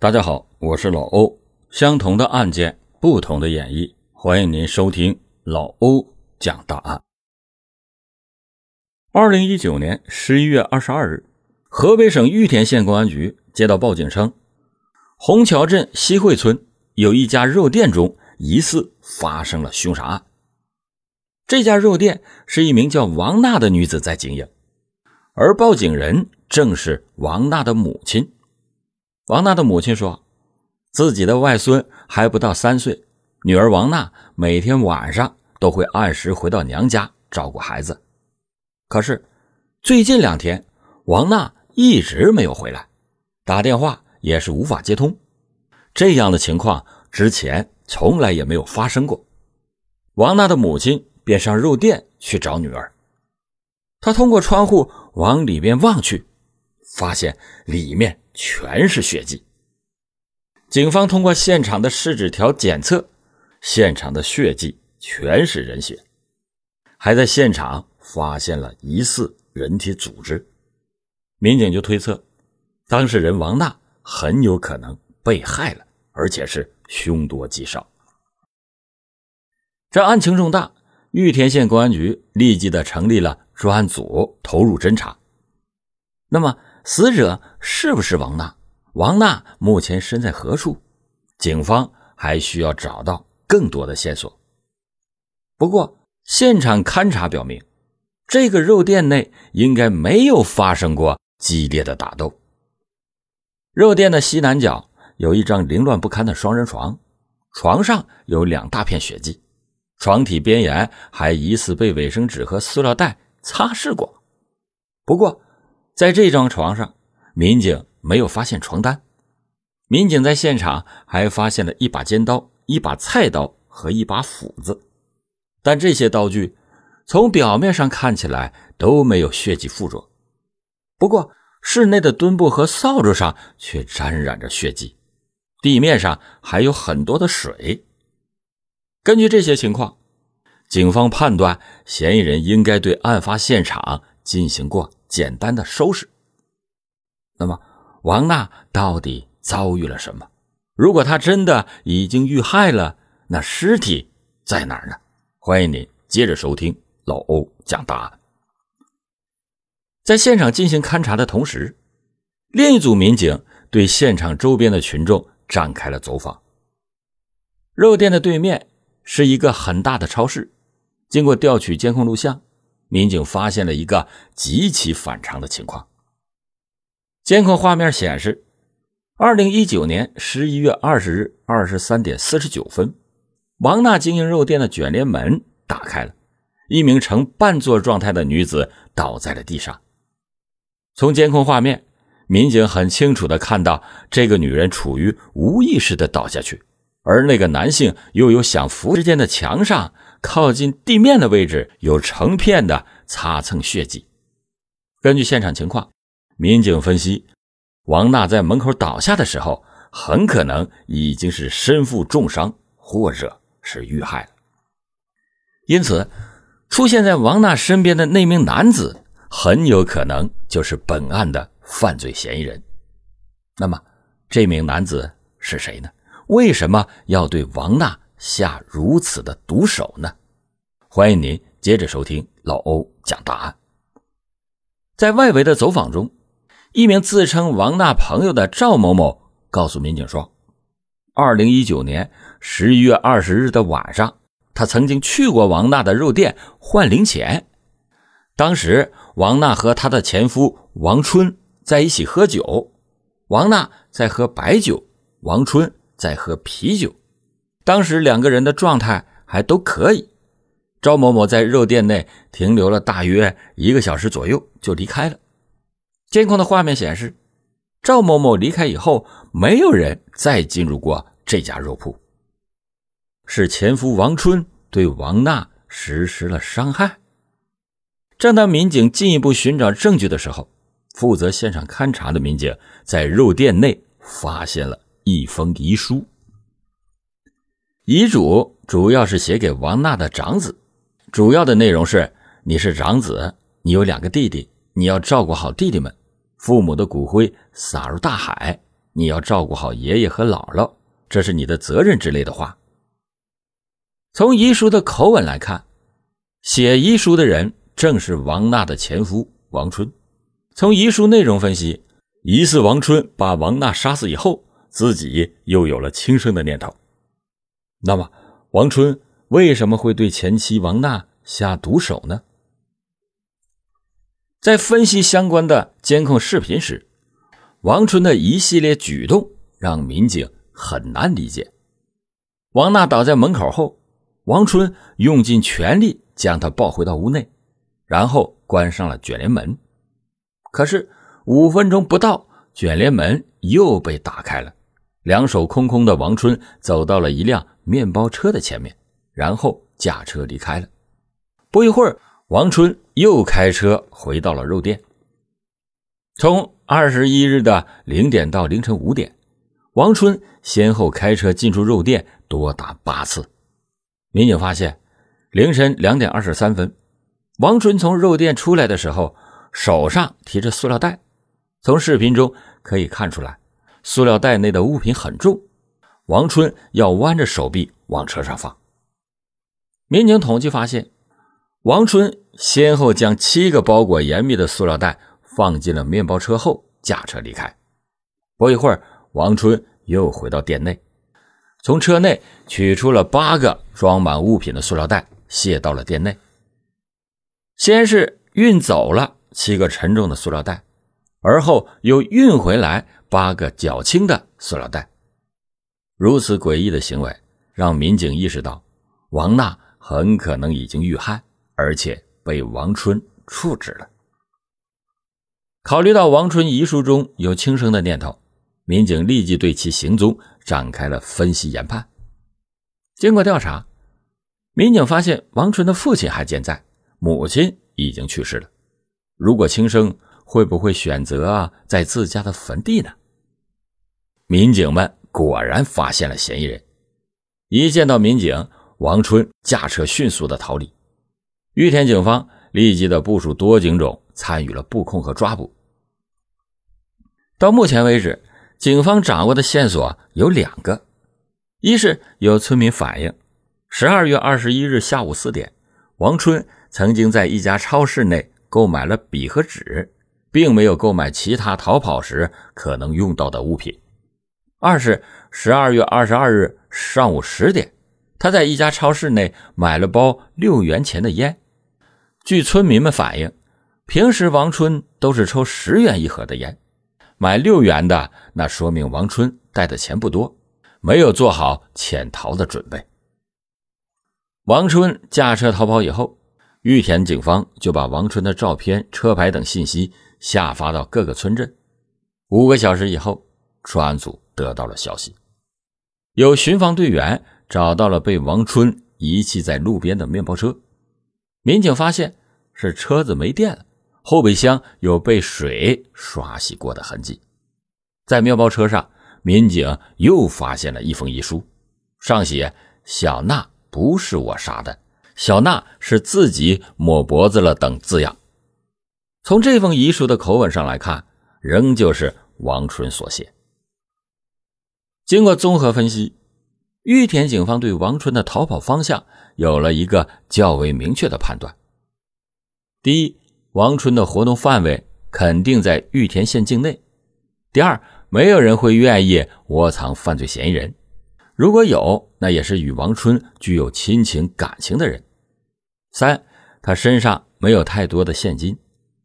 大家好，我是老欧。相同的案件，不同的演绎，欢迎您收听老欧讲大案。二零一九年十一月二十二日，河北省玉田县公安局接到报警称，虹桥镇西汇村有一家肉店中疑似发生了凶杀案。这家肉店是一名叫王娜的女子在经营，而报警人正是王娜的母亲。王娜的母亲说，自己的外孙还不到三岁，女儿王娜每天晚上都会按时回到娘家照顾孩子。可是最近两天，王娜一直没有回来，打电话也是无法接通。这样的情况之前从来也没有发生过。王娜的母亲便上肉店去找女儿，她通过窗户往里面望去，发现里面。全是血迹。警方通过现场的试纸条检测，现场的血迹全是人血，还在现场发现了疑似人体组织。民警就推测，当事人王娜很有可能被害了，而且是凶多吉少。这案情重大，玉田县公安局立即的成立了专案组，投入侦查。那么。死者是不是王娜？王娜目前身在何处？警方还需要找到更多的线索。不过，现场勘查表明，这个肉店内应该没有发生过激烈的打斗。肉店的西南角有一张凌乱不堪的双人床，床上有两大片血迹，床体边沿还疑似被卫生纸和塑料袋擦拭过。不过，在这张床上，民警没有发现床单。民警在现场还发现了一把尖刀、一把菜刀和一把斧子，但这些刀具从表面上看起来都没有血迹附着。不过，室内的墩布和扫帚上却沾染着血迹，地面上还有很多的水。根据这些情况，警方判断嫌疑人应该对案发现场进行过。简单的收拾。那么，王娜到底遭遇了什么？如果她真的已经遇害了，那尸体在哪儿呢？欢迎您接着收听老欧讲答案。在现场进行勘查的同时，另一组民警对现场周边的群众展开了走访。肉店的对面是一个很大的超市，经过调取监控录像。民警发现了一个极其反常的情况。监控画面显示，二零一九年十一月二十日二十三点四十九分，王娜经营肉店的卷帘门打开了，一名呈半坐状态的女子倒在了地上。从监控画面，民警很清楚的看到这个女人处于无意识的倒下去，而那个男性又有想扶之间的墙上。靠近地面的位置有成片的擦蹭血迹。根据现场情况，民警分析，王娜在门口倒下的时候，很可能已经是身负重伤，或者是遇害了。因此，出现在王娜身边的那名男子，很有可能就是本案的犯罪嫌疑人。那么，这名男子是谁呢？为什么要对王娜？下如此的毒手呢？欢迎您接着收听老欧讲答案。在外围的走访中，一名自称王娜朋友的赵某某告诉民警说：“二零一九年十一月二十日的晚上，他曾经去过王娜的肉店换零钱。当时，王娜和她的前夫王春在一起喝酒，王娜在喝白酒，王春在喝啤酒。”当时两个人的状态还都可以。赵某某在肉店内停留了大约一个小时左右，就离开了。监控的画面显示，赵某某离开以后，没有人再进入过这家肉铺。是前夫王春对王娜实施了伤害。正当民警进一步寻找证据的时候，负责现场勘查的民警在肉店内发现了一封遗书。遗嘱主要是写给王娜的长子，主要的内容是：你是长子，你有两个弟弟，你要照顾好弟弟们，父母的骨灰撒入大海，你要照顾好爷爷和姥姥，这是你的责任之类的话。从遗书的口吻来看，写遗书的人正是王娜的前夫王春。从遗书内容分析，疑似王春把王娜杀死以后，自己又有了轻生的念头。那么，王春为什么会对前妻王娜下毒手呢？在分析相关的监控视频时，王春的一系列举动让民警很难理解。王娜倒在门口后，王春用尽全力将她抱回到屋内，然后关上了卷帘门。可是五分钟不到，卷帘门又被打开了，两手空空的王春走到了一辆面包车的前面，然后驾车离开了。不一会儿，王春又开车回到了肉店。从二十一日的零点到凌晨五点，王春先后开车进出肉店多达八次。民警发现，凌晨两点二十三分，王春从肉店出来的时候，手上提着塑料袋。从视频中可以看出来，塑料袋内的物品很重，王春要弯着手臂往车上放。民警统计发现。王春先后将七个包裹严密的塑料袋放进了面包车后，驾车离开。不一会儿，王春又回到店内，从车内取出了八个装满物品的塑料袋，卸到了店内。先是运走了七个沉重的塑料袋，而后又运回来八个较轻的塑料袋。如此诡异的行为，让民警意识到王娜很可能已经遇害。而且被王春处置了。考虑到王春遗书中有轻生的念头，民警立即对其行踪展开了分析研判。经过调查，民警发现王春的父亲还健在，母亲已经去世了。如果轻生，会不会选择在自家的坟地呢？民警们果然发现了嫌疑人。一见到民警，王春驾车迅速的逃离。玉田警方立即的部署多警种参与了布控和抓捕。到目前为止，警方掌握的线索有两个：一是有村民反映，十二月二十一日下午四点，王春曾经在一家超市内购买了笔和纸，并没有购买其他逃跑时可能用到的物品；二是十二月二十二日上午十点，他在一家超市内买了包六元钱的烟。据村民们反映，平时王春都是抽十元一盒的烟，买六元的，那说明王春带的钱不多，没有做好潜逃的准备。王春驾车逃跑以后，玉田警方就把王春的照片、车牌等信息下发到各个村镇。五个小时以后，专案组得到了消息，有巡防队员找到了被王春遗弃在路边的面包车。民警发现是车子没电了，后备箱有被水刷洗过的痕迹。在面包车上，民警又发现了一封遗书，上写“小娜不是我杀的，小娜是自己抹脖子了”等字样。从这封遗书的口吻上来看，仍旧是王春所写。经过综合分析。玉田警方对王春的逃跑方向有了一个较为明确的判断：第一，王春的活动范围肯定在玉田县境内；第二，没有人会愿意窝藏犯罪嫌疑人，如果有，那也是与王春具有亲情感情的人；三，他身上没有太多的现金；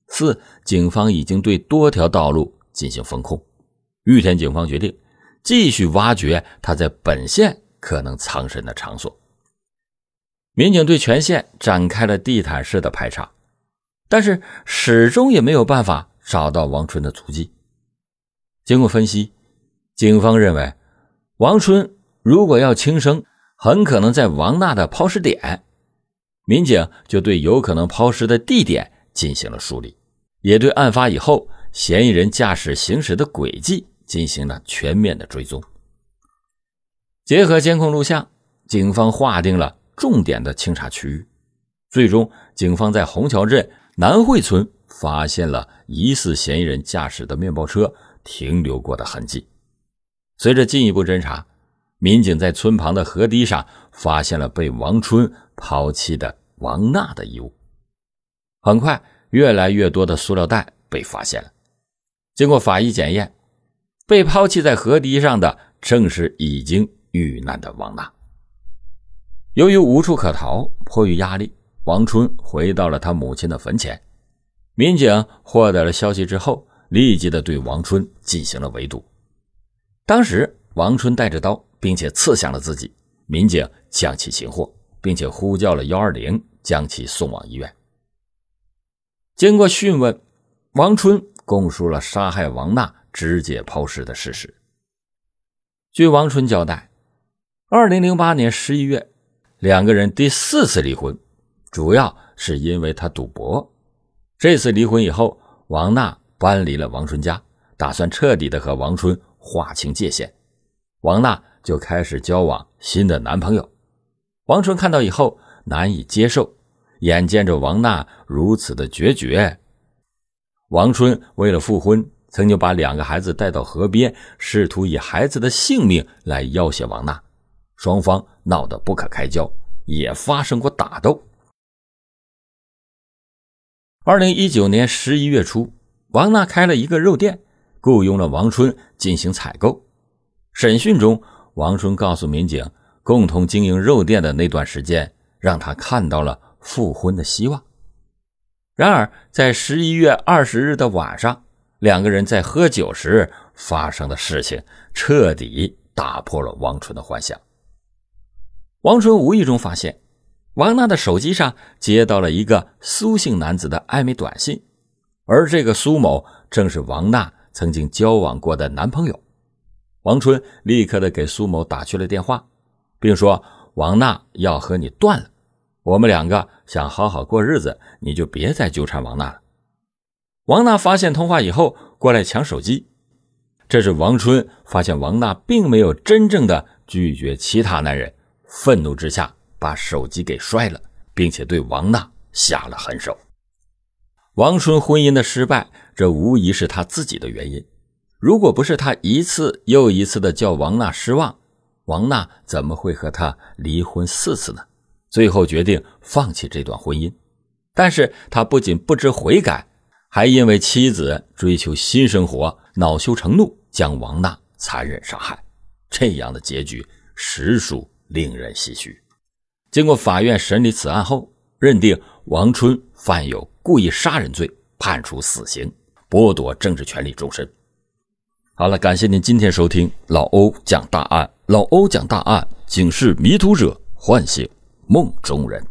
四，警方已经对多条道路进行封控，玉田警方决定继续挖掘他在本县。可能藏身的场所，民警对全县展开了地毯式的排查，但是始终也没有办法找到王春的足迹。经过分析，警方认为王春如果要轻生，很可能在王娜的抛尸点。民警就对有可能抛尸的地点进行了梳理，也对案发以后嫌疑人驾驶行驶的轨迹进行了全面的追踪。结合监控录像，警方划定了重点的清查区域。最终，警方在虹桥镇南汇村发现了疑似嫌疑人驾驶的面包车停留过的痕迹，随着进一步侦查，民警在村旁的河堤上发现了被王春抛弃的王娜的衣物。很快，越来越多的塑料袋被发现了。经过法医检验，被抛弃在河堤上的正是已经遇难的王娜。由于无处可逃，迫于压力，王春回到了他母亲的坟前。民警获得了消息之后，立即的对王春进行了围堵。当时，王春带着刀，并且刺向了自己。民警将其擒获，并且呼叫了幺二零，将其送往医院。经过讯问，王春供述了杀害王娜、直接抛尸的事实。据王春交代，二零零八年十一月，两个人第四次离婚，主要是因为他赌博。这次离婚以后，王娜搬离了王春家，打算彻底的和王春划清界限。王娜就开始交往新的男朋友。王春看到以后难以接受，眼见着王娜如此的决绝，王春为了复婚，曾经把两个孩子带到河边，试图以孩子的性命来要挟王娜，双方闹得不可开交，也发生过打斗。二零一九年十一月初，王娜开了一个肉店，雇佣了王春进行采购。审讯中，王春告诉民警，共同经营肉店的那段时间，让他看到了复婚的希望。然而，在十一月二十日的晚上，两个人在喝酒时发生的事情，彻底打破了王春的幻想。王春无意中发现。王娜的手机上接到了一个苏姓男子的暧昧短信，而这个苏某正是王娜曾经交往过的男朋友。王春立刻的给苏某打去了电话，并说：“王娜要和你断了，我们两个想好好过日子，你就别再纠缠王娜了。”王娜发现通话以后，过来抢手机。这是王春发现王娜并没有真正的拒绝其他男人，愤怒之下。把手机给摔了，并且对王娜下了狠手。王春婚姻的失败，这无疑是他自己的原因。如果不是他一次又一次的叫王娜失望，王娜怎么会和他离婚四次呢？最后决定放弃这段婚姻。但是他不仅不知悔改，还因为妻子追求新生活，恼羞成怒，将王娜残忍杀害。这样的结局实属令人唏嘘。经过法院审理此案后，认定王春犯有故意杀人罪，判处死刑，剥夺政治权利终身。好了，感谢您今天收听老欧讲大案。老欧讲大案，警示迷途者，唤醒梦中人。